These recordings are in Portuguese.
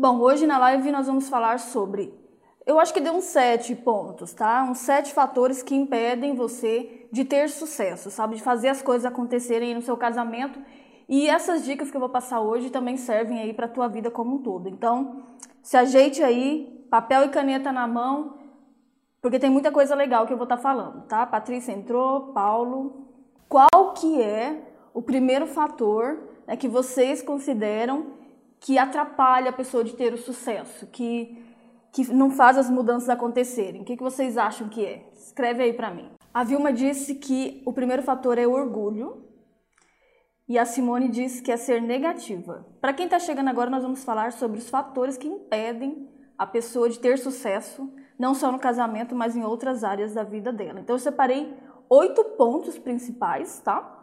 Bom, hoje na live nós vamos falar sobre. Eu acho que deu uns sete pontos, tá? Uns sete fatores que impedem você de ter sucesso, sabe? De fazer as coisas acontecerem no seu casamento. E essas dicas que eu vou passar hoje também servem aí para a tua vida como um todo. Então, se ajeite aí, papel e caneta na mão, porque tem muita coisa legal que eu vou estar tá falando, tá? Patrícia entrou, Paulo. Qual que é o primeiro fator né, que vocês consideram que atrapalha a pessoa de ter o sucesso, que, que não faz as mudanças acontecerem? O que, que vocês acham que é? Escreve aí para mim. A Vilma disse que o primeiro fator é o orgulho. E a Simone disse que é ser negativa. Para quem está chegando agora, nós vamos falar sobre os fatores que impedem a pessoa de ter sucesso, não só no casamento, mas em outras áreas da vida dela. Então eu separei oito pontos principais, tá?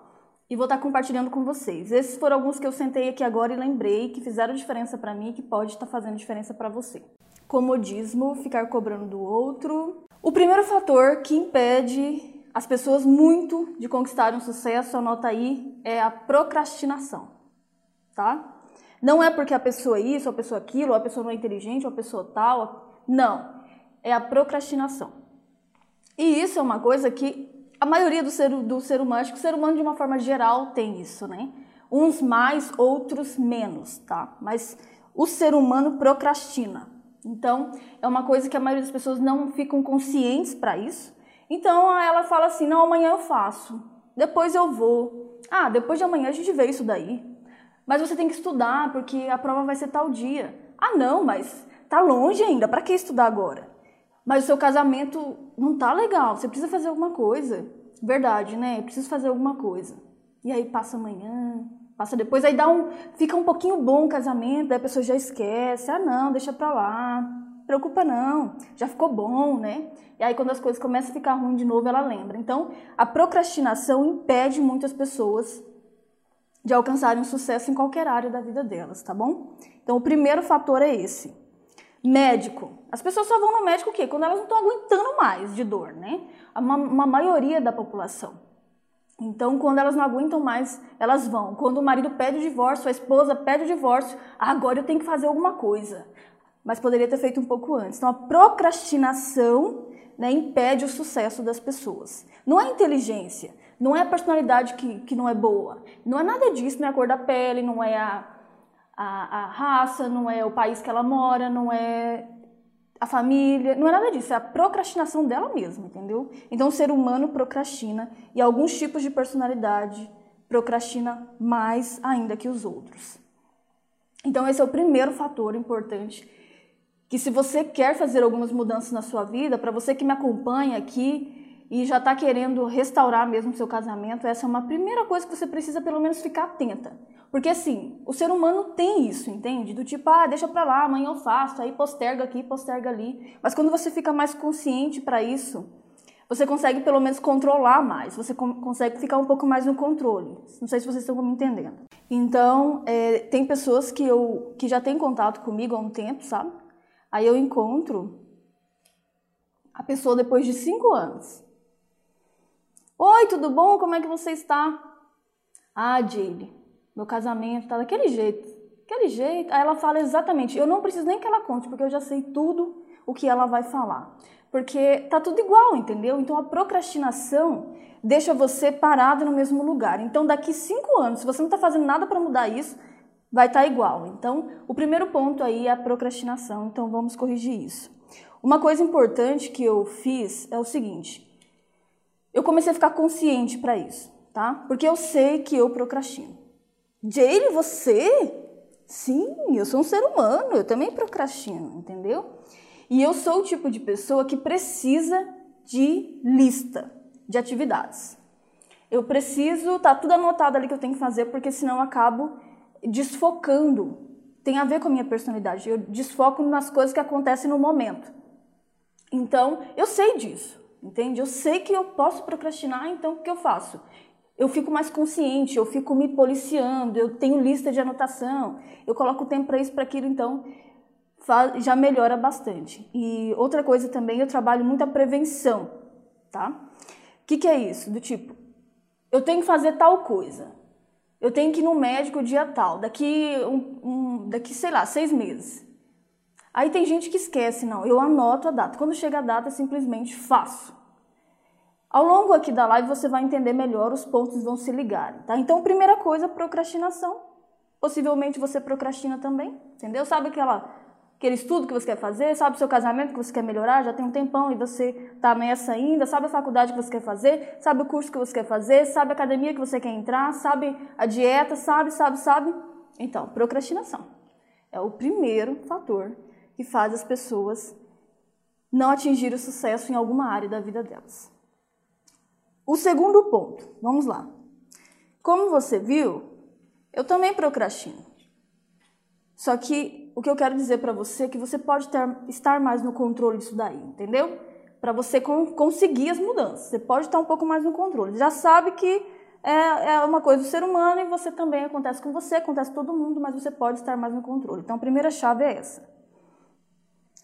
E vou estar compartilhando com vocês. Esses foram alguns que eu sentei aqui agora e lembrei que fizeram diferença para mim e que pode estar fazendo diferença para você. Comodismo, ficar cobrando do outro. O primeiro fator que impede as pessoas muito de conquistarem um sucesso, anota aí, é a procrastinação, tá? Não é porque a pessoa é isso, a pessoa é aquilo, a pessoa não é inteligente, a pessoa tal. Não. É a procrastinação. E isso é uma coisa que a maioria do ser, do ser humano, acho que o ser humano de uma forma geral tem isso, né? Uns mais, outros menos, tá? Mas o ser humano procrastina. Então, é uma coisa que a maioria das pessoas não ficam conscientes para isso. Então, ela fala assim: não, amanhã eu faço, depois eu vou. Ah, depois de amanhã a gente vê isso daí. Mas você tem que estudar, porque a prova vai ser tal dia. Ah, não, mas tá longe ainda, para que estudar agora? Mas o seu casamento não tá legal, você precisa fazer alguma coisa. Verdade, né? Eu preciso fazer alguma coisa. E aí passa amanhã, passa depois, aí dá um, fica um pouquinho bom o casamento, aí a pessoa já esquece, ah não, deixa pra lá, preocupa não, já ficou bom, né? E aí quando as coisas começam a ficar ruim de novo, ela lembra. Então, a procrastinação impede muitas pessoas de alcançarem um sucesso em qualquer área da vida delas, tá bom? Então, o primeiro fator é esse. Médico. As pessoas só vão no médico o quê? Quando elas não estão aguentando mais de dor, né? Uma, uma maioria da população. Então, quando elas não aguentam mais, elas vão. Quando o marido pede o divórcio, a esposa pede o divórcio, agora eu tenho que fazer alguma coisa. Mas poderia ter feito um pouco antes. Então, a procrastinação né, impede o sucesso das pessoas. Não é inteligência, não é a personalidade que, que não é boa, não é nada disso, não é a cor da pele, não é a, a, a raça, não é o país que ela mora, não é a família, não é nada disso, é a procrastinação dela mesma, entendeu? Então o ser humano procrastina e alguns tipos de personalidade procrastina mais ainda que os outros. Então esse é o primeiro fator importante que se você quer fazer algumas mudanças na sua vida, para você que me acompanha aqui e já está querendo restaurar mesmo seu casamento, essa é uma primeira coisa que você precisa pelo menos ficar atenta. Porque assim, o ser humano tem isso, entende? Do tipo, ah, deixa pra lá, amanhã eu faço, aí posterga aqui, posterga ali. Mas quando você fica mais consciente para isso, você consegue pelo menos controlar mais, você consegue ficar um pouco mais no controle. Não sei se vocês estão me entendendo. Então, é, tem pessoas que, eu, que já têm contato comigo há um tempo, sabe? Aí eu encontro a pessoa depois de cinco anos. Oi, tudo bom? Como é que você está? Ah, Jade, meu casamento tá daquele jeito, aquele jeito. Aí ela fala exatamente, eu não preciso nem que ela conte, porque eu já sei tudo o que ela vai falar. Porque tá tudo igual, entendeu? Então a procrastinação deixa você parado no mesmo lugar. Então daqui cinco anos, se você não está fazendo nada para mudar isso, vai estar tá igual. Então o primeiro ponto aí é a procrastinação. Então vamos corrigir isso. Uma coisa importante que eu fiz é o seguinte: eu comecei a ficar consciente para isso, tá? Porque eu sei que eu procrastino. Jane, você? Sim, eu sou um ser humano, eu também procrastino, entendeu? E eu sou o tipo de pessoa que precisa de lista de atividades. Eu preciso, tá tudo anotado ali que eu tenho que fazer, porque senão eu acabo desfocando. Tem a ver com a minha personalidade. Eu desfoco nas coisas que acontecem no momento. Então, eu sei disso, entende? Eu sei que eu posso procrastinar, então o que eu faço? eu fico mais consciente, eu fico me policiando, eu tenho lista de anotação, eu coloco tempo para isso, para aquilo, então já melhora bastante. E outra coisa também, eu trabalho muito a prevenção, tá? O que, que é isso? Do tipo, eu tenho que fazer tal coisa, eu tenho que ir no médico dia tal, daqui, um, um, daqui sei lá, seis meses. Aí tem gente que esquece, não, eu anoto a data. Quando chega a data, simplesmente faço. Ao longo aqui da live você vai entender melhor, os pontos vão se ligarem, tá? Então, primeira coisa, procrastinação. Possivelmente você procrastina também, entendeu? Sabe aquela, aquele estudo que você quer fazer, sabe o seu casamento que você quer melhorar, já tem um tempão e você tá nessa ainda, sabe a faculdade que você quer fazer, sabe o curso que você quer fazer, sabe a academia que você quer entrar, sabe a dieta, sabe, sabe, sabe? Então, procrastinação é o primeiro fator que faz as pessoas não atingir o sucesso em alguma área da vida delas. O segundo ponto, vamos lá. Como você viu, eu também procrastino. Só que o que eu quero dizer para você é que você pode ter, estar mais no controle disso daí, entendeu? Para você com, conseguir as mudanças. Você pode estar um pouco mais no controle. Já sabe que é, é uma coisa do ser humano e você também acontece com você, acontece com todo mundo, mas você pode estar mais no controle. Então a primeira chave é essa.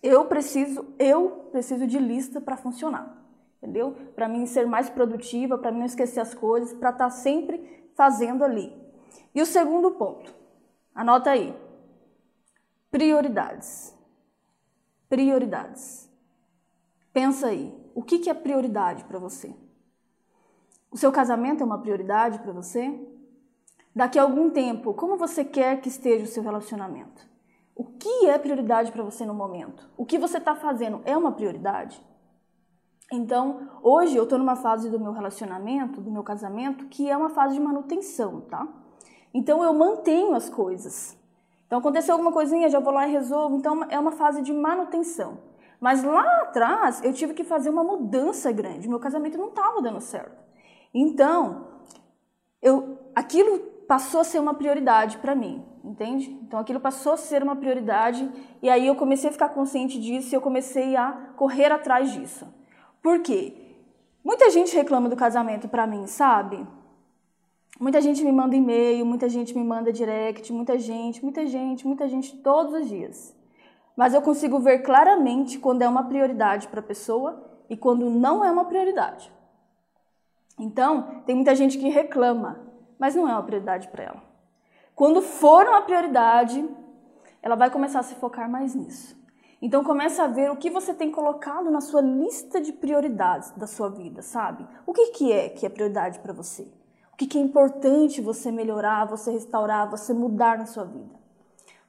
Eu preciso, eu preciso de lista para funcionar entendeu? Para mim ser mais produtiva, para mim não esquecer as coisas, para estar tá sempre fazendo ali. E o segundo ponto, anota aí. Prioridades. Prioridades. Pensa aí, o que, que é prioridade para você? O seu casamento é uma prioridade para você? Daqui a algum tempo, como você quer que esteja o seu relacionamento? O que é prioridade para você no momento? O que você está fazendo é uma prioridade? Então, hoje eu estou numa fase do meu relacionamento, do meu casamento, que é uma fase de manutenção, tá? Então, eu mantenho as coisas. Então, aconteceu alguma coisinha, já vou lá e resolvo. Então, é uma fase de manutenção. Mas lá atrás, eu tive que fazer uma mudança grande. Meu casamento não estava dando certo. Então, eu, aquilo passou a ser uma prioridade para mim, entende? Então, aquilo passou a ser uma prioridade. E aí, eu comecei a ficar consciente disso e eu comecei a correr atrás disso. Por quê? Muita gente reclama do casamento para mim, sabe? Muita gente me manda e-mail, muita gente me manda direct, muita gente, muita gente, muita gente todos os dias. Mas eu consigo ver claramente quando é uma prioridade para a pessoa e quando não é uma prioridade. Então, tem muita gente que reclama, mas não é uma prioridade para ela. Quando for uma prioridade, ela vai começar a se focar mais nisso. Então começa a ver o que você tem colocado na sua lista de prioridades da sua vida, sabe? O que, que é que é prioridade para você? O que, que é importante você melhorar, você restaurar, você mudar na sua vida?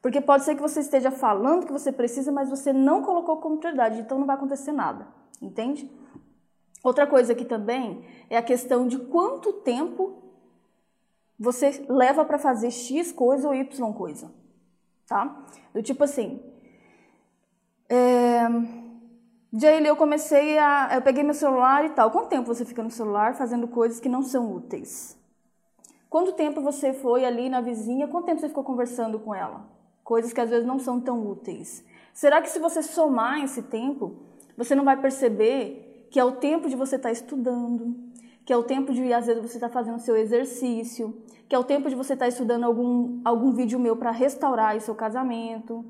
Porque pode ser que você esteja falando que você precisa, mas você não colocou como prioridade, então não vai acontecer nada, entende? Outra coisa aqui também é a questão de quanto tempo você leva para fazer X coisa ou Y coisa, tá? Do tipo assim, é... Daí eu comecei a. Eu peguei meu celular e tal. Quanto tempo você fica no celular fazendo coisas que não são úteis? Quanto tempo você foi ali na vizinha? Quanto tempo você ficou conversando com ela? Coisas que às vezes não são tão úteis. Será que se você somar esse tempo, você não vai perceber que é o tempo de você estar tá estudando, que é o tempo de às vezes você estar tá fazendo seu exercício, que é o tempo de você estar tá estudando algum, algum vídeo meu para restaurar o seu casamento,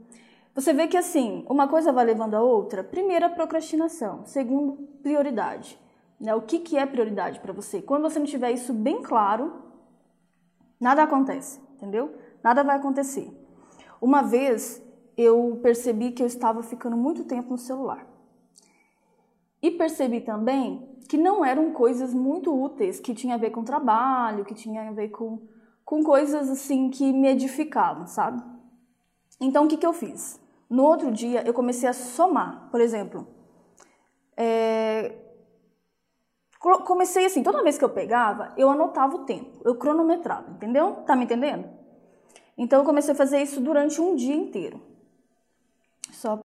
você vê que assim, uma coisa vai levando a outra. Primeiro, a procrastinação. Segundo, prioridade. Né? O que, que é prioridade para você? Quando você não tiver isso bem claro, nada acontece, entendeu? Nada vai acontecer. Uma vez eu percebi que eu estava ficando muito tempo no celular. E percebi também que não eram coisas muito úteis, que tinha a ver com trabalho, que tinha a ver com, com coisas assim que me edificavam, sabe? Então o que, que eu fiz? No outro dia, eu comecei a somar. Por exemplo, é... comecei assim, toda vez que eu pegava, eu anotava o tempo, eu cronometrava, entendeu? Tá me entendendo? Então, eu comecei a fazer isso durante um dia inteiro. Só.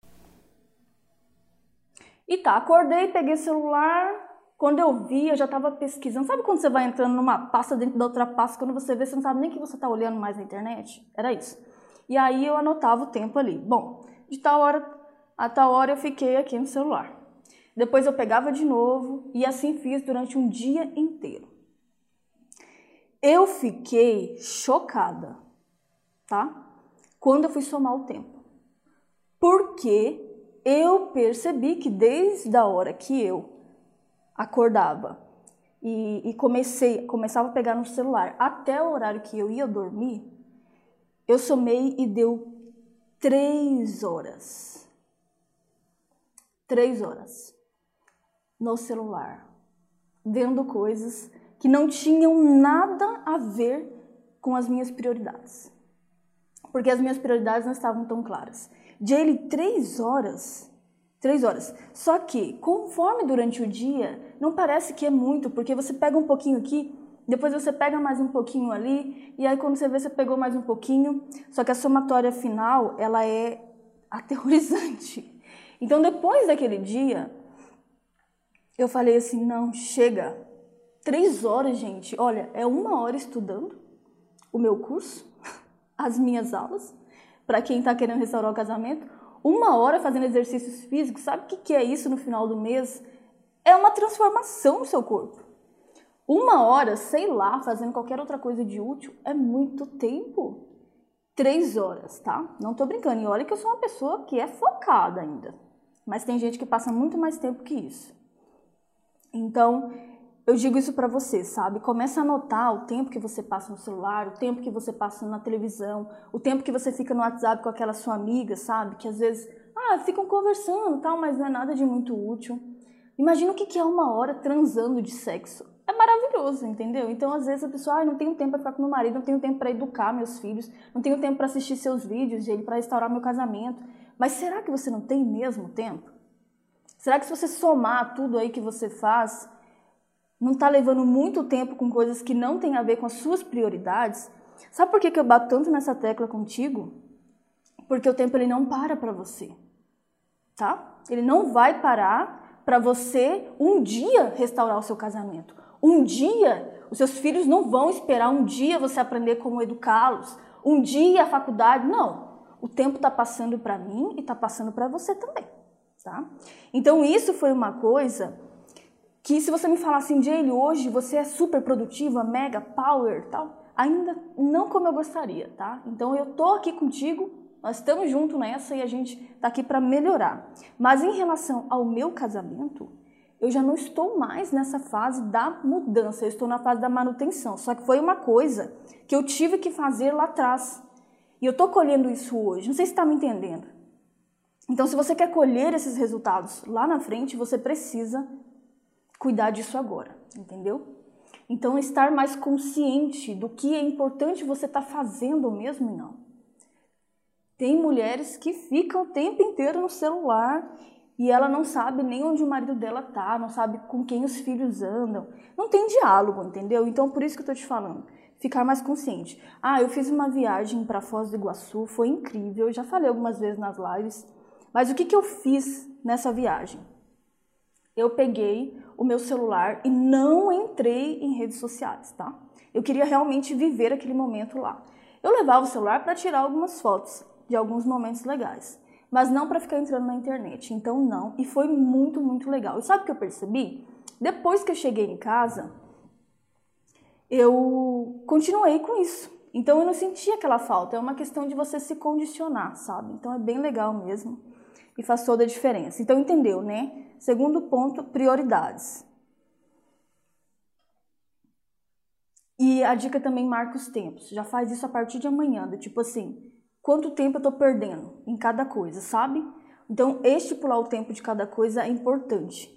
E tá, acordei, peguei o celular. Quando eu vi, eu já estava pesquisando. Sabe quando você vai entrando numa pasta dentro da outra pasta, quando você vê, você não sabe nem que você está olhando mais na internet? Era isso. E aí eu anotava o tempo ali. Bom, de tal hora a tal hora eu fiquei aqui no celular. Depois eu pegava de novo e assim fiz durante um dia inteiro. Eu fiquei chocada, tá? Quando eu fui somar o tempo. Porque eu percebi que desde a hora que eu acordava e, e comecei, começava a pegar no celular até o horário que eu ia dormir, eu somei e deu três horas. três horas no celular, vendo coisas que não tinham nada a ver com as minhas prioridades. Porque as minhas prioridades não estavam tão claras. Ele, três horas. Três horas. Só que, conforme durante o dia, não parece que é muito, porque você pega um pouquinho aqui, depois você pega mais um pouquinho ali, e aí quando você vê, você pegou mais um pouquinho. Só que a somatória final, ela é aterrorizante. Então, depois daquele dia, eu falei assim: não, chega. Três horas, gente. Olha, é uma hora estudando o meu curso, as minhas aulas, para quem está querendo restaurar o casamento. Uma hora fazendo exercícios físicos. Sabe o que é isso no final do mês? É uma transformação no seu corpo. Uma hora, sei lá, fazendo qualquer outra coisa de útil é muito tempo. Três horas, tá? Não tô brincando. E olha que eu sou uma pessoa que é focada ainda. Mas tem gente que passa muito mais tempo que isso. Então, eu digo isso para você, sabe? Começa a anotar o tempo que você passa no celular, o tempo que você passa na televisão, o tempo que você fica no WhatsApp com aquela sua amiga, sabe? Que às vezes, ah, ficam conversando, tal, mas não é nada de muito útil. Imagina o que é uma hora transando de sexo. É maravilhoso, entendeu? Então, às vezes a pessoa, ah, não tenho tempo para ficar com meu marido, não tenho tempo para educar meus filhos, não tenho tempo para assistir seus vídeos dele, para restaurar meu casamento. Mas será que você não tem mesmo tempo? Será que se você somar tudo aí que você faz, não está levando muito tempo com coisas que não têm a ver com as suas prioridades? Sabe por que, que eu bato tanto nessa tecla contigo? Porque o tempo ele não para para você, tá? Ele não vai parar para você um dia restaurar o seu casamento. Um dia, os seus filhos não vão esperar um dia você aprender como educá-los. Um dia a faculdade, não. O tempo está passando para mim e está passando para você também, tá? Então isso foi uma coisa que se você me falar assim, Jane, hoje você é super produtiva, mega power, tal, ainda não como eu gostaria, tá? Então eu tô aqui contigo, nós estamos juntos nessa e a gente tá aqui para melhorar. Mas em relação ao meu casamento, eu já não estou mais nessa fase da mudança, eu estou na fase da manutenção. Só que foi uma coisa que eu tive que fazer lá atrás. E eu estou colhendo isso hoje. Não sei se está me entendendo. Então, se você quer colher esses resultados lá na frente, você precisa cuidar disso agora, entendeu? Então, estar mais consciente do que é importante você estar tá fazendo mesmo e não. Tem mulheres que ficam o tempo inteiro no celular e ela não sabe nem onde o marido dela tá, não sabe com quem os filhos andam. Não tem diálogo, entendeu? Então, por isso que eu tô te falando ficar mais consciente. Ah, eu fiz uma viagem para Foz do Iguaçu, foi incrível, eu já falei algumas vezes nas lives, mas o que, que eu fiz nessa viagem? Eu peguei o meu celular e não entrei em redes sociais, tá? Eu queria realmente viver aquele momento lá. Eu levava o celular para tirar algumas fotos de alguns momentos legais, mas não para ficar entrando na internet. Então não, e foi muito, muito legal. E sabe o que eu percebi? Depois que eu cheguei em casa, eu continuei com isso. Então eu não senti aquela falta, é uma questão de você se condicionar, sabe? Então é bem legal mesmo e faz toda a diferença. Então entendeu, né? Segundo ponto, prioridades. E a dica também marca os tempos. Já faz isso a partir de amanhã, do tipo assim, quanto tempo eu tô perdendo em cada coisa, sabe? Então, estipular o tempo de cada coisa é importante.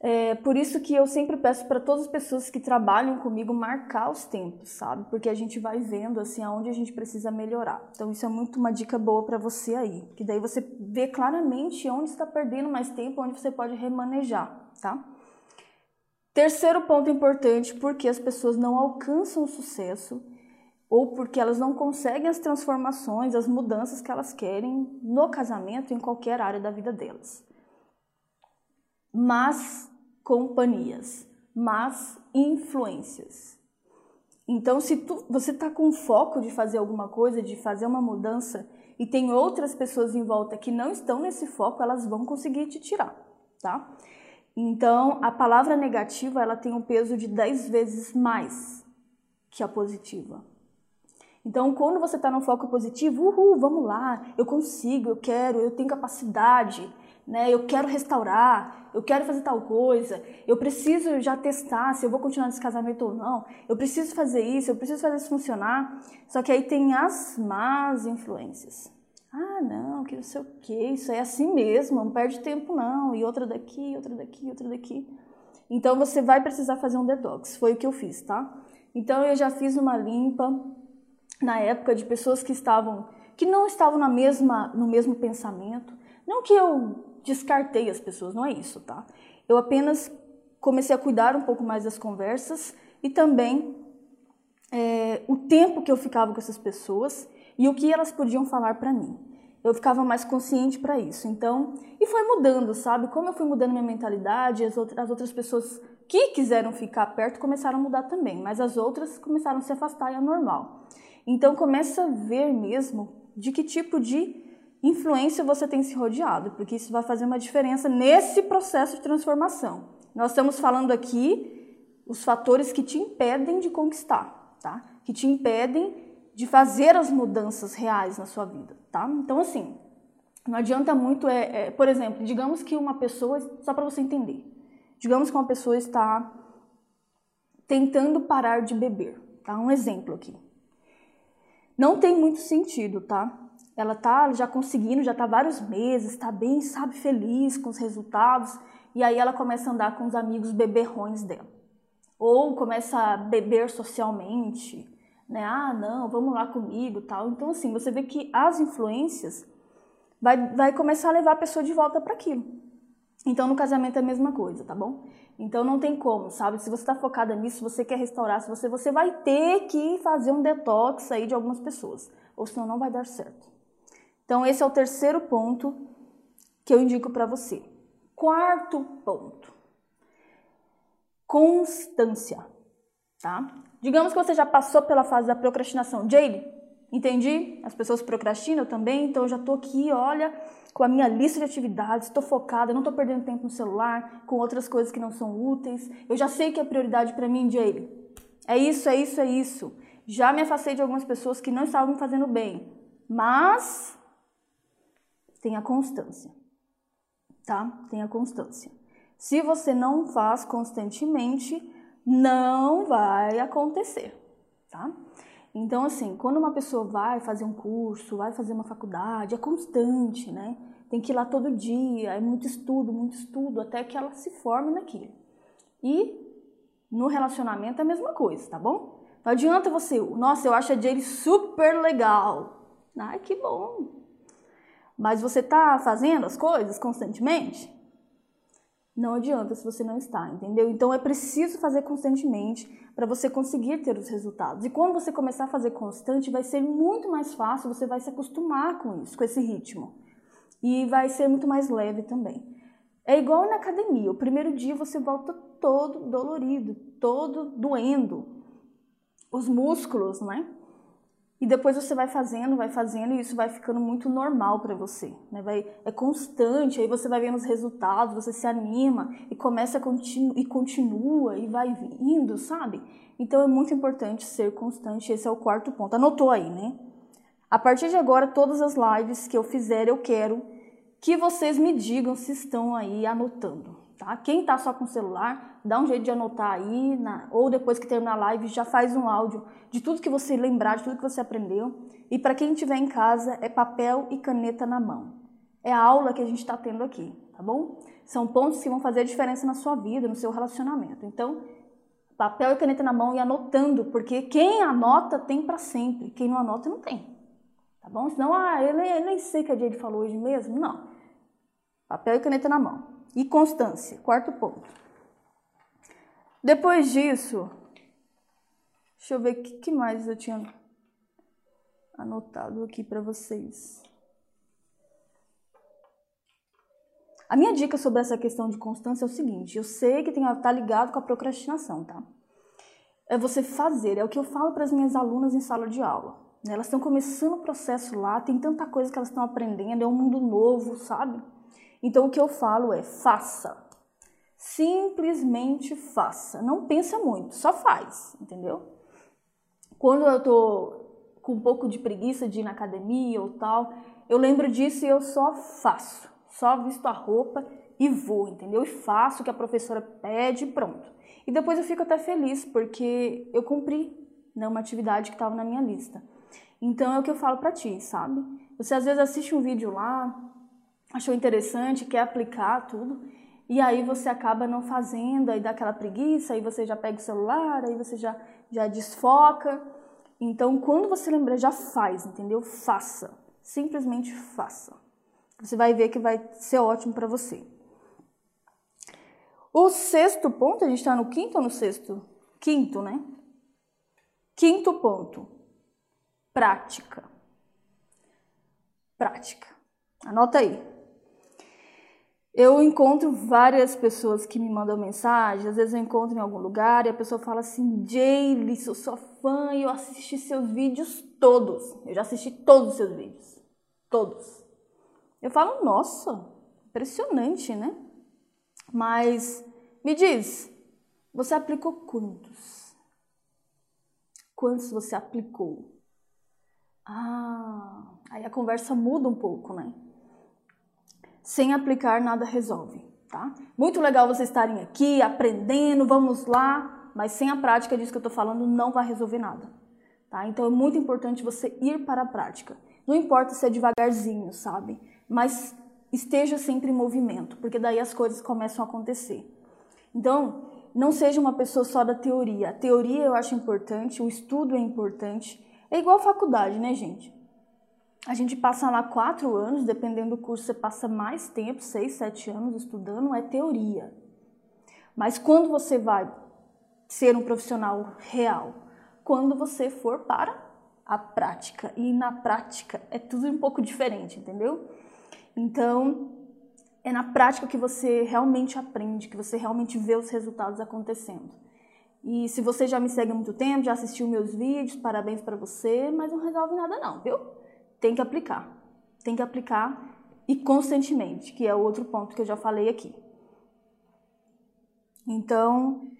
É por isso que eu sempre peço para todas as pessoas que trabalham comigo marcar os tempos, sabe? Porque a gente vai vendo assim aonde a gente precisa melhorar. Então isso é muito uma dica boa para você aí, que daí você vê claramente onde está perdendo mais tempo, onde você pode remanejar, tá? Terceiro ponto importante, porque as pessoas não alcançam o sucesso ou porque elas não conseguem as transformações, as mudanças que elas querem no casamento, em qualquer área da vida delas mas companhias, mas influências. Então, se tu, você está com foco de fazer alguma coisa, de fazer uma mudança, e tem outras pessoas em volta que não estão nesse foco, elas vão conseguir te tirar, tá? Então, a palavra negativa, ela tem um peso de 10 vezes mais que a positiva. Então, quando você está no foco positivo, uhul, vamos lá, eu consigo, eu quero, eu tenho capacidade, né? Eu quero restaurar, eu quero fazer tal coisa, eu preciso já testar se eu vou continuar nesse casamento ou não, eu preciso fazer isso, eu preciso fazer isso funcionar. Só que aí tem as más influências. Ah, não, que não sei o que, isso é assim mesmo, não perde tempo não, e outra daqui, outra daqui, outra daqui. Então você vai precisar fazer um detox, foi o que eu fiz, tá? Então eu já fiz uma limpa na época de pessoas que estavam que não estavam na mesma no mesmo pensamento. Não que eu descartei as pessoas, não é isso, tá? Eu apenas comecei a cuidar um pouco mais das conversas e também é, o tempo que eu ficava com essas pessoas e o que elas podiam falar para mim. Eu ficava mais consciente para isso. Então, e foi mudando, sabe? Como eu fui mudando minha mentalidade, as outras, as outras pessoas que quiseram ficar perto começaram a mudar também, mas as outras começaram a se afastar e é normal. Então, começa a ver mesmo de que tipo de influência você tem se rodeado, porque isso vai fazer uma diferença nesse processo de transformação. Nós estamos falando aqui os fatores que te impedem de conquistar, tá? Que te impedem de fazer as mudanças reais na sua vida, tá? Então, assim, não adianta muito, é, é por exemplo, digamos que uma pessoa, só para você entender, digamos que uma pessoa está tentando parar de beber, tá? Um exemplo aqui. Não tem muito sentido, tá? Ela tá já conseguindo, já tá vários meses, tá bem, sabe, feliz com os resultados, e aí ela começa a andar com os amigos beberrões dela. Ou começa a beber socialmente, né? Ah, não, vamos lá comigo, tal. Então assim, você vê que as influências vai, vai começar a levar a pessoa de volta para aquilo. Então no casamento é a mesma coisa, tá bom? Então não tem como, sabe? Se você está focada nisso, você quer restaurar, se você você vai ter que fazer um detox aí de algumas pessoas, ou senão não vai dar certo. Então esse é o terceiro ponto que eu indico para você. Quarto ponto. Constância, tá? Digamos que você já passou pela fase da procrastinação. Jade, entendi? As pessoas procrastinam também, então eu já estou aqui, olha, com a minha lista de atividades, estou focada, não estou perdendo tempo no celular, com outras coisas que não são úteis. Eu já sei que é prioridade para mim, Jade. É isso, é isso, é isso. Já me afastei de algumas pessoas que não estavam me fazendo bem, mas tenha constância, tá? Tenha constância. Se você não faz constantemente, não vai acontecer, tá? Então, assim, quando uma pessoa vai fazer um curso, vai fazer uma faculdade, é constante, né? Tem que ir lá todo dia, é muito estudo, muito estudo, até que ela se forme naquilo. E no relacionamento é a mesma coisa, tá bom? Não adianta você, nossa, eu acho a Jade super legal. Ai, que bom. Mas você tá fazendo as coisas constantemente? Não adianta se você não está, entendeu? Então é preciso fazer constantemente para você conseguir ter os resultados. E quando você começar a fazer constante, vai ser muito mais fácil, você vai se acostumar com isso, com esse ritmo. E vai ser muito mais leve também. É igual na academia, o primeiro dia você volta todo dolorido, todo doendo. Os músculos, né? E depois você vai fazendo, vai fazendo e isso vai ficando muito normal para você, né? Vai, é constante, aí você vai vendo os resultados, você se anima e começa a continu, e continua e vai indo, sabe? Então é muito importante ser constante, esse é o quarto ponto. Anotou aí, né? A partir de agora, todas as lives que eu fizer, eu quero que vocês me digam se estão aí anotando, tá? Quem tá só com o celular, dá um jeito de anotar aí, na, ou depois que terminar a live, já faz um áudio de tudo que você lembrar, de tudo que você aprendeu. E para quem estiver em casa, é papel e caneta na mão. É a aula que a gente está tendo aqui, tá bom? São pontos que vão fazer a diferença na sua vida, no seu relacionamento. Então, papel e caneta na mão e anotando, porque quem anota tem para sempre, quem não anota não tem. Tá bom? Senão, ah, eu nem, eu nem sei que a Jade falou hoje mesmo. Não. Papel e caneta na mão. E constância, quarto ponto. Depois disso, deixa eu ver o que, que mais eu tinha anotado aqui para vocês. A minha dica sobre essa questão de constância é o seguinte: eu sei que tem tá ligado com a procrastinação, tá? É você fazer, é o que eu falo para as minhas alunas em sala de aula. Né? Elas estão começando o processo lá, tem tanta coisa que elas estão aprendendo, é um mundo novo, sabe? Então o que eu falo é faça. Simplesmente faça. Não pensa muito, só faz, entendeu? Quando eu tô com um pouco de preguiça de ir na academia ou tal, eu lembro disso e eu só faço. Só visto a roupa e vou, entendeu? E faço o que a professora pede e pronto. E depois eu fico até feliz porque eu cumpri né, uma atividade que estava na minha lista. Então é o que eu falo para ti, sabe? Você às vezes assiste um vídeo lá, achou interessante, quer aplicar tudo, e aí você acaba não fazendo, aí dá aquela preguiça, aí você já pega o celular, aí você já, já desfoca. Então, quando você lembrar, já faz, entendeu? Faça. Simplesmente faça. Você vai ver que vai ser ótimo para você. O sexto ponto, a gente está no quinto ou no sexto? Quinto, né? Quinto ponto: prática. Prática. Anota aí. Eu encontro várias pessoas que me mandam mensagem, às vezes eu encontro em algum lugar e a pessoa fala assim: Jaylee, sou sua fã e eu assisti seus vídeos todos. Eu já assisti todos os seus vídeos. Todos. Eu falo, nossa, impressionante, né? Mas me diz, você aplicou quantos? Quantos você aplicou? Ah, aí a conversa muda um pouco, né? Sem aplicar, nada resolve, tá? Muito legal vocês estarem aqui aprendendo, vamos lá, mas sem a prática disso que eu tô falando, não vai resolver nada, tá? Então é muito importante você ir para a prática. Não importa se é devagarzinho, sabe? Mas esteja sempre em movimento, porque daí as coisas começam a acontecer. Então, não seja uma pessoa só da teoria. A teoria eu acho importante, o estudo é importante. É igual faculdade, né, gente? A gente passa lá quatro anos, dependendo do curso, você passa mais tempo, seis, sete anos estudando, é teoria. Mas quando você vai ser um profissional real? Quando você for para a prática. E na prática é tudo um pouco diferente, entendeu? Então, é na prática que você realmente aprende, que você realmente vê os resultados acontecendo. E se você já me segue há muito tempo, já assistiu meus vídeos, parabéns para você, mas não resolve nada não, viu? Tem que aplicar. Tem que aplicar e constantemente, que é outro ponto que eu já falei aqui. Então,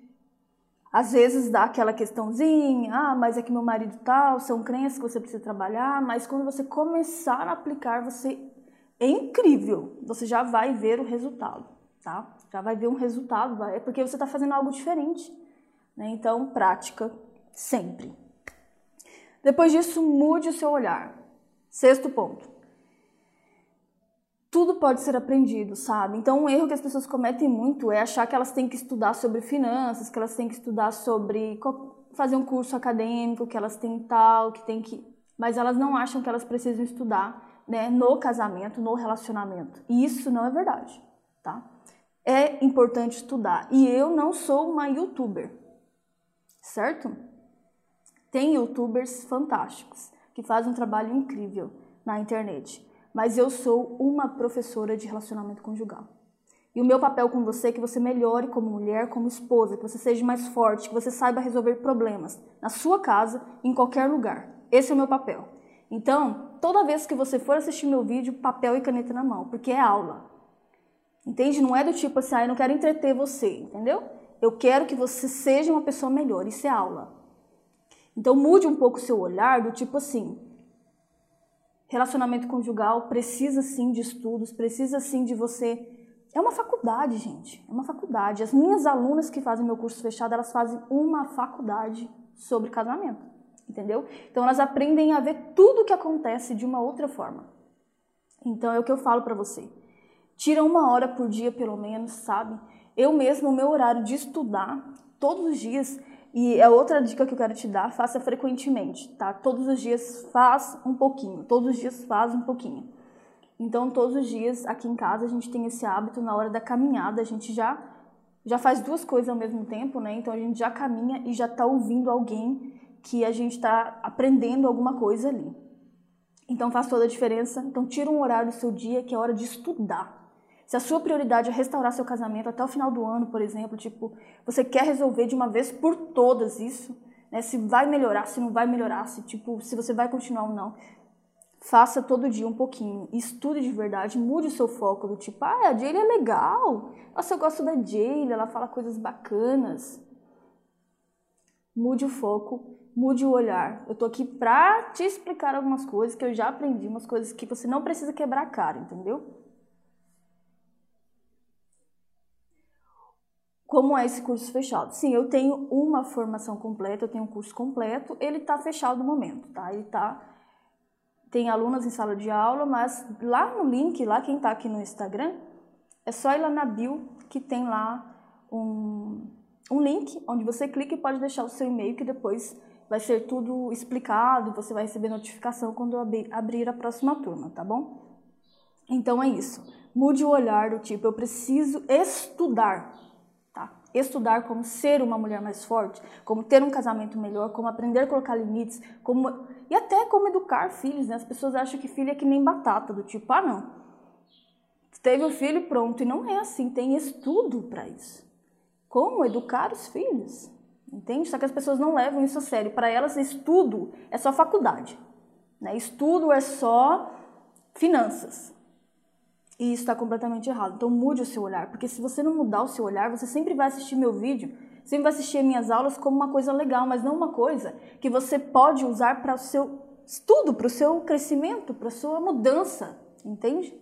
às vezes dá aquela questãozinha, ah, mas é que meu marido tal, são crenças que você precisa trabalhar, mas quando você começar a aplicar, você é incrível. Você já vai ver o resultado, tá? Já vai ver um resultado, é porque você está fazendo algo diferente. Né? Então, prática sempre. Depois disso, mude o seu olhar. Sexto ponto. Tudo pode ser aprendido, sabe? Então, um erro que as pessoas cometem muito é achar que elas têm que estudar sobre finanças, que elas têm que estudar sobre fazer um curso acadêmico, que elas têm tal, que tem que. Mas elas não acham que elas precisam estudar né, no casamento, no relacionamento. E isso não é verdade, tá? É importante estudar. E eu não sou uma youtuber, certo? Tem youtubers fantásticos que fazem um trabalho incrível na internet, mas eu sou uma professora de relacionamento conjugal. E o meu papel com você é que você melhore como mulher, como esposa, que você seja mais forte, que você saiba resolver problemas na sua casa, em qualquer lugar. Esse é o meu papel. Então, toda vez que você for assistir meu vídeo, papel e caneta na mão, porque é aula. Entende? Não é do tipo assim, ah, eu não quero entreter você, entendeu? Eu quero que você seja uma pessoa melhor, isso é aula. Então mude um pouco o seu olhar do tipo assim, relacionamento conjugal precisa sim de estudos, precisa sim de você. É uma faculdade, gente. É uma faculdade. As minhas alunas que fazem meu curso fechado, elas fazem uma faculdade sobre casamento entendeu? Então elas aprendem a ver tudo o que acontece de uma outra forma. Então é o que eu falo para você. Tira uma hora por dia, pelo menos, sabe? Eu mesmo, o meu horário de estudar, todos os dias, e é outra dica que eu quero te dar, faça frequentemente, tá? Todos os dias faz um pouquinho, todos os dias faz um pouquinho. Então, todos os dias aqui em casa a gente tem esse hábito, na hora da caminhada, a gente já já faz duas coisas ao mesmo tempo, né? Então a gente já caminha e já tá ouvindo alguém que a gente está aprendendo alguma coisa ali. Então faz toda a diferença. Então tira um horário do seu dia que é hora de estudar. Se a sua prioridade é restaurar seu casamento até o final do ano, por exemplo, tipo, você quer resolver de uma vez por todas isso, né? Se vai melhorar, se não vai melhorar, se tipo, se você vai continuar ou não. Faça todo dia um pouquinho, estude de verdade, mude o seu foco do tipo, ah, a Jaylee é legal. Nossa, eu gosto da Jaylee, ela fala coisas bacanas. Mude o foco mude o olhar. Eu tô aqui pra te explicar algumas coisas que eu já aprendi, umas coisas que você não precisa quebrar a cara, entendeu? Como é esse curso fechado? Sim, eu tenho uma formação completa, eu tenho um curso completo, ele tá fechado no momento, tá? Ele tá tem alunas em sala de aula, mas lá no link, lá quem está aqui no Instagram, é só ir lá na bio que tem lá um, um link onde você clica e pode deixar o seu e-mail que depois vai ser tudo explicado, você vai receber notificação quando eu abrir a próxima turma, tá bom? Então é isso. Mude o olhar do tipo, eu preciso estudar? Estudar como ser uma mulher mais forte, como ter um casamento melhor, como aprender a colocar limites, como e até como educar filhos, né? As pessoas acham que filho é que nem batata, do tipo, ah, não. Teve o filho pronto e não é assim, tem estudo para isso. Como educar os filhos? Entende? Só que as pessoas não levam isso a sério. Para elas, estudo é só faculdade. Né? Estudo é só finanças. E isso está completamente errado. Então mude o seu olhar, porque se você não mudar o seu olhar, você sempre vai assistir meu vídeo, sempre vai assistir minhas aulas como uma coisa legal, mas não uma coisa que você pode usar para o seu estudo, para o seu crescimento, para a sua mudança. Entende?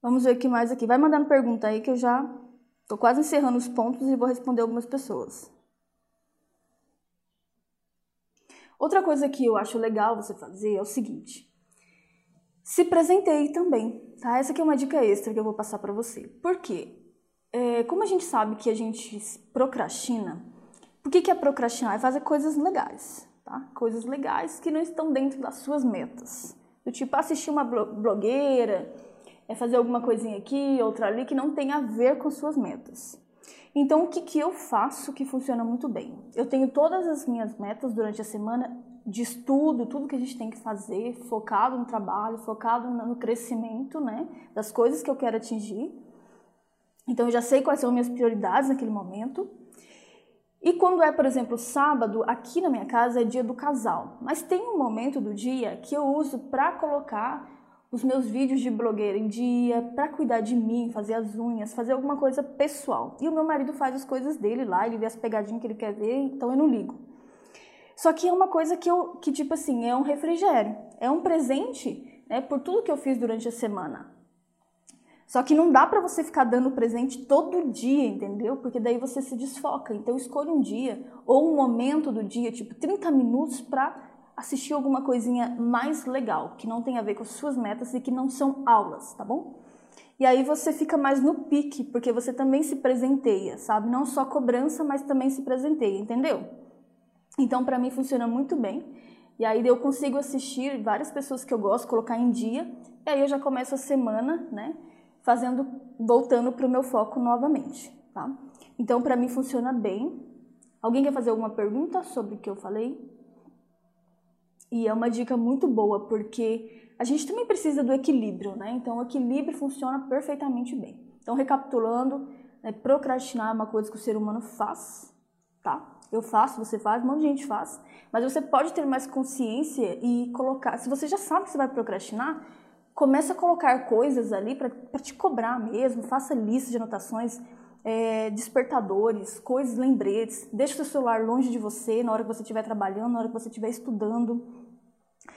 Vamos ver o que mais aqui. Vai mandando pergunta aí que eu já Estou quase encerrando os pontos e vou responder algumas pessoas. Outra coisa que eu acho legal você fazer é o seguinte: se presenteie também, tá? Essa aqui é uma dica extra que eu vou passar para você. Por quê? É, como a gente sabe que a gente procrastina, por que, que é procrastinar? É fazer coisas legais, tá? Coisas legais que não estão dentro das suas metas. Do tipo assistir uma blogueira, é fazer alguma coisinha aqui, outra ali, que não tem a ver com suas metas. Então, o que, que eu faço que funciona muito bem? Eu tenho todas as minhas metas durante a semana de estudo, tudo que a gente tem que fazer, focado no trabalho, focado no crescimento, né, das coisas que eu quero atingir. Então, eu já sei quais são minhas prioridades naquele momento. E quando é, por exemplo, sábado, aqui na minha casa é dia do casal, mas tem um momento do dia que eu uso para colocar os meus vídeos de blogueira em dia, para cuidar de mim, fazer as unhas, fazer alguma coisa pessoal. E o meu marido faz as coisas dele lá, ele vê as pegadinhas que ele quer ver, então eu não ligo. Só que é uma coisa que eu, que tipo assim, é um refrigério, é um presente, né, por tudo que eu fiz durante a semana. Só que não dá para você ficar dando presente todo dia, entendeu? Porque daí você se desfoca. Então escolha um dia ou um momento do dia, tipo 30 minutos para assistir alguma coisinha mais legal, que não tem a ver com as suas metas e que não são aulas, tá bom? E aí você fica mais no pique, porque você também se presenteia, sabe? Não só cobrança, mas também se presenteia, entendeu? Então, para mim funciona muito bem. E aí eu consigo assistir várias pessoas que eu gosto, colocar em dia, e aí eu já começo a semana, né, fazendo voltando para o meu foco novamente, tá? Então, para mim funciona bem. Alguém quer fazer alguma pergunta sobre o que eu falei? E é uma dica muito boa, porque a gente também precisa do equilíbrio, né? Então, o equilíbrio funciona perfeitamente bem. Então, recapitulando, né, procrastinar é uma coisa que o ser humano faz, tá? Eu faço, você faz, um monte de gente faz. Mas você pode ter mais consciência e colocar. Se você já sabe que você vai procrastinar, comece a colocar coisas ali para te cobrar mesmo. Faça lista de anotações, é, despertadores, coisas, lembretes. Deixe o seu celular longe de você na hora que você estiver trabalhando, na hora que você estiver estudando.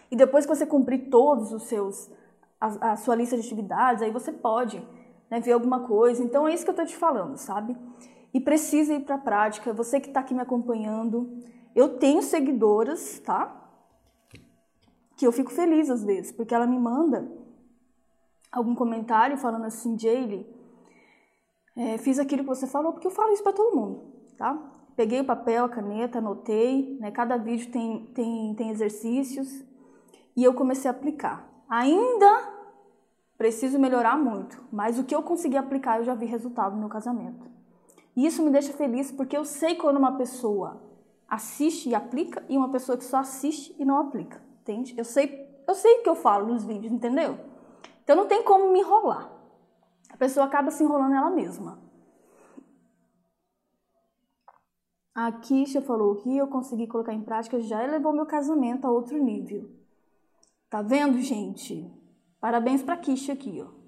E depois que você cumprir todos os seus a, a sua lista de atividades, aí você pode né, ver alguma coisa. Então é isso que eu estou te falando, sabe? E precisa ir para a prática. Você que está aqui me acompanhando, eu tenho seguidoras, tá? Que eu fico feliz às vezes, porque ela me manda algum comentário falando assim, Jaylee, é, fiz aquilo que você falou, porque eu falo isso para todo mundo, tá? Peguei o papel, a caneta, anotei, né? Cada vídeo tem, tem, tem exercícios, e eu comecei a aplicar. Ainda preciso melhorar muito, mas o que eu consegui aplicar eu já vi resultado no meu casamento. E isso me deixa feliz porque eu sei quando uma pessoa assiste e aplica e uma pessoa que só assiste e não aplica, entende? Eu sei, eu sei o que eu falo nos vídeos, entendeu? Então não tem como me enrolar. A pessoa acaba se enrolando ela mesma. A Kisha falou que eu consegui colocar em prática já elevou meu casamento a outro nível. Tá vendo, gente? Parabéns para Kisha aqui, ó.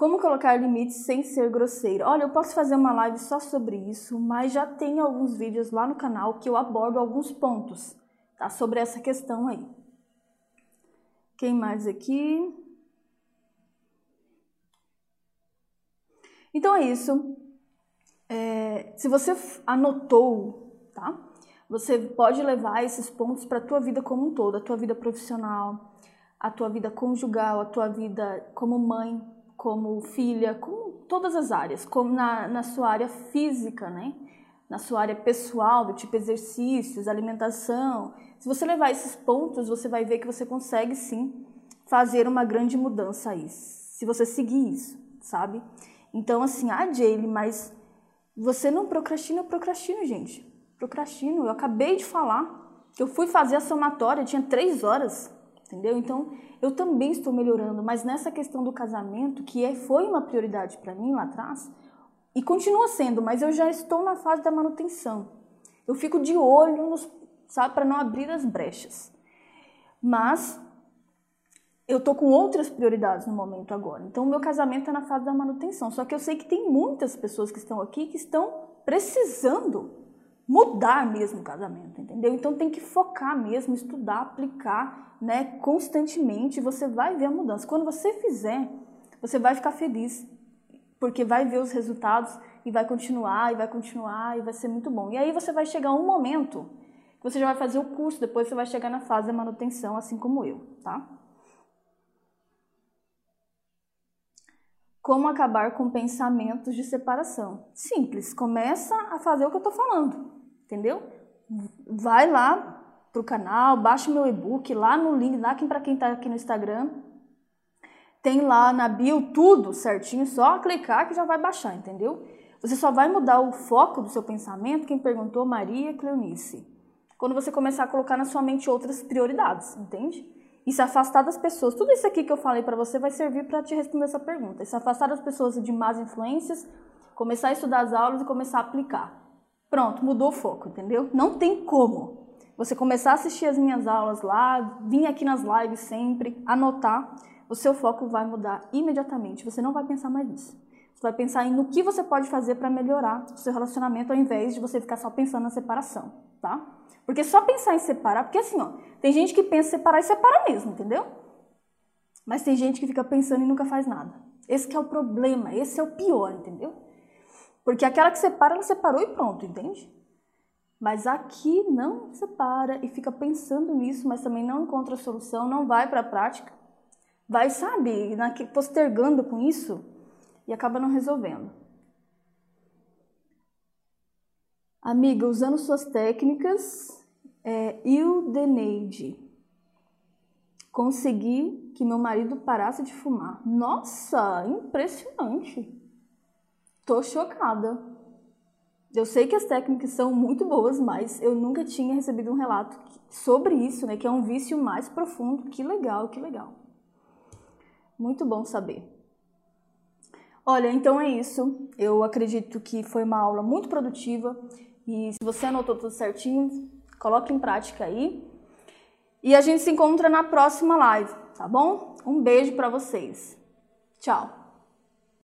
Como colocar limites sem ser grosseiro? Olha, eu posso fazer uma live só sobre isso, mas já tem alguns vídeos lá no canal que eu abordo alguns pontos, tá? Sobre essa questão aí. Quem mais aqui? Então é isso. É, se você anotou, tá? você pode levar esses pontos para a tua vida como um todo, a tua vida profissional, a tua vida conjugal, a tua vida como mãe, como filha, como todas as áreas, como na, na sua área física, né? Na sua área pessoal, do tipo exercícios, alimentação. Se você levar esses pontos, você vai ver que você consegue sim fazer uma grande mudança aí, se você seguir isso, sabe? Então, assim, ah, Jaylee, mas você não procrastina, eu procrastino, gente procrastino. Eu acabei de falar que eu fui fazer a somatória, tinha três horas, entendeu? Então, eu também estou melhorando, mas nessa questão do casamento, que é, foi uma prioridade para mim lá atrás, e continua sendo, mas eu já estou na fase da manutenção. Eu fico de olho, nos, sabe, para não abrir as brechas. Mas eu tô com outras prioridades no momento agora. Então, meu casamento está na fase da manutenção. Só que eu sei que tem muitas pessoas que estão aqui que estão precisando mudar mesmo o casamento, entendeu? Então tem que focar mesmo, estudar, aplicar, né, constantemente, você vai ver a mudança. Quando você fizer, você vai ficar feliz, porque vai ver os resultados e vai continuar, e vai continuar, e vai ser muito bom. E aí você vai chegar um momento que você já vai fazer o curso, depois você vai chegar na fase da manutenção, assim como eu, tá? Como acabar com pensamentos de separação? Simples, começa a fazer o que eu tô falando entendeu? Vai lá pro canal, baixa meu e-book lá no link, lá para quem está aqui no Instagram. Tem lá na bio tudo certinho, só clicar que já vai baixar, entendeu? Você só vai mudar o foco do seu pensamento, quem perguntou, Maria Cleonice. Quando você começar a colocar na sua mente outras prioridades, entende? E se afastar das pessoas. Tudo isso aqui que eu falei para você vai servir para te responder essa pergunta. E se afastar das pessoas de más influências, começar a estudar as aulas e começar a aplicar. Pronto, mudou o foco, entendeu? Não tem como. Você começar a assistir as minhas aulas lá, vir aqui nas lives sempre, anotar, o seu foco vai mudar imediatamente. Você não vai pensar mais nisso. Você vai pensar em no que você pode fazer para melhorar o seu relacionamento ao invés de você ficar só pensando na separação, tá? Porque só pensar em separar, porque assim, ó, tem gente que pensa em separar e separa mesmo, entendeu? Mas tem gente que fica pensando e nunca faz nada. Esse é o problema, esse é o pior, entendeu? Porque aquela que separa, ela separou e pronto, entende? Mas aqui não separa e fica pensando nisso, mas também não encontra solução, não vai para a prática. Vai, sabe, postergando com isso e acaba não resolvendo. Amiga, usando suas técnicas, é, Ildeneide, consegui que meu marido parasse de fumar. Nossa, impressionante! Tô chocada. Eu sei que as técnicas são muito boas, mas eu nunca tinha recebido um relato sobre isso, né? Que é um vício mais profundo. Que legal, que legal. Muito bom saber. Olha, então é isso. Eu acredito que foi uma aula muito produtiva e se você anotou tudo certinho, coloque em prática aí. E a gente se encontra na próxima live, tá bom? Um beijo para vocês. Tchau.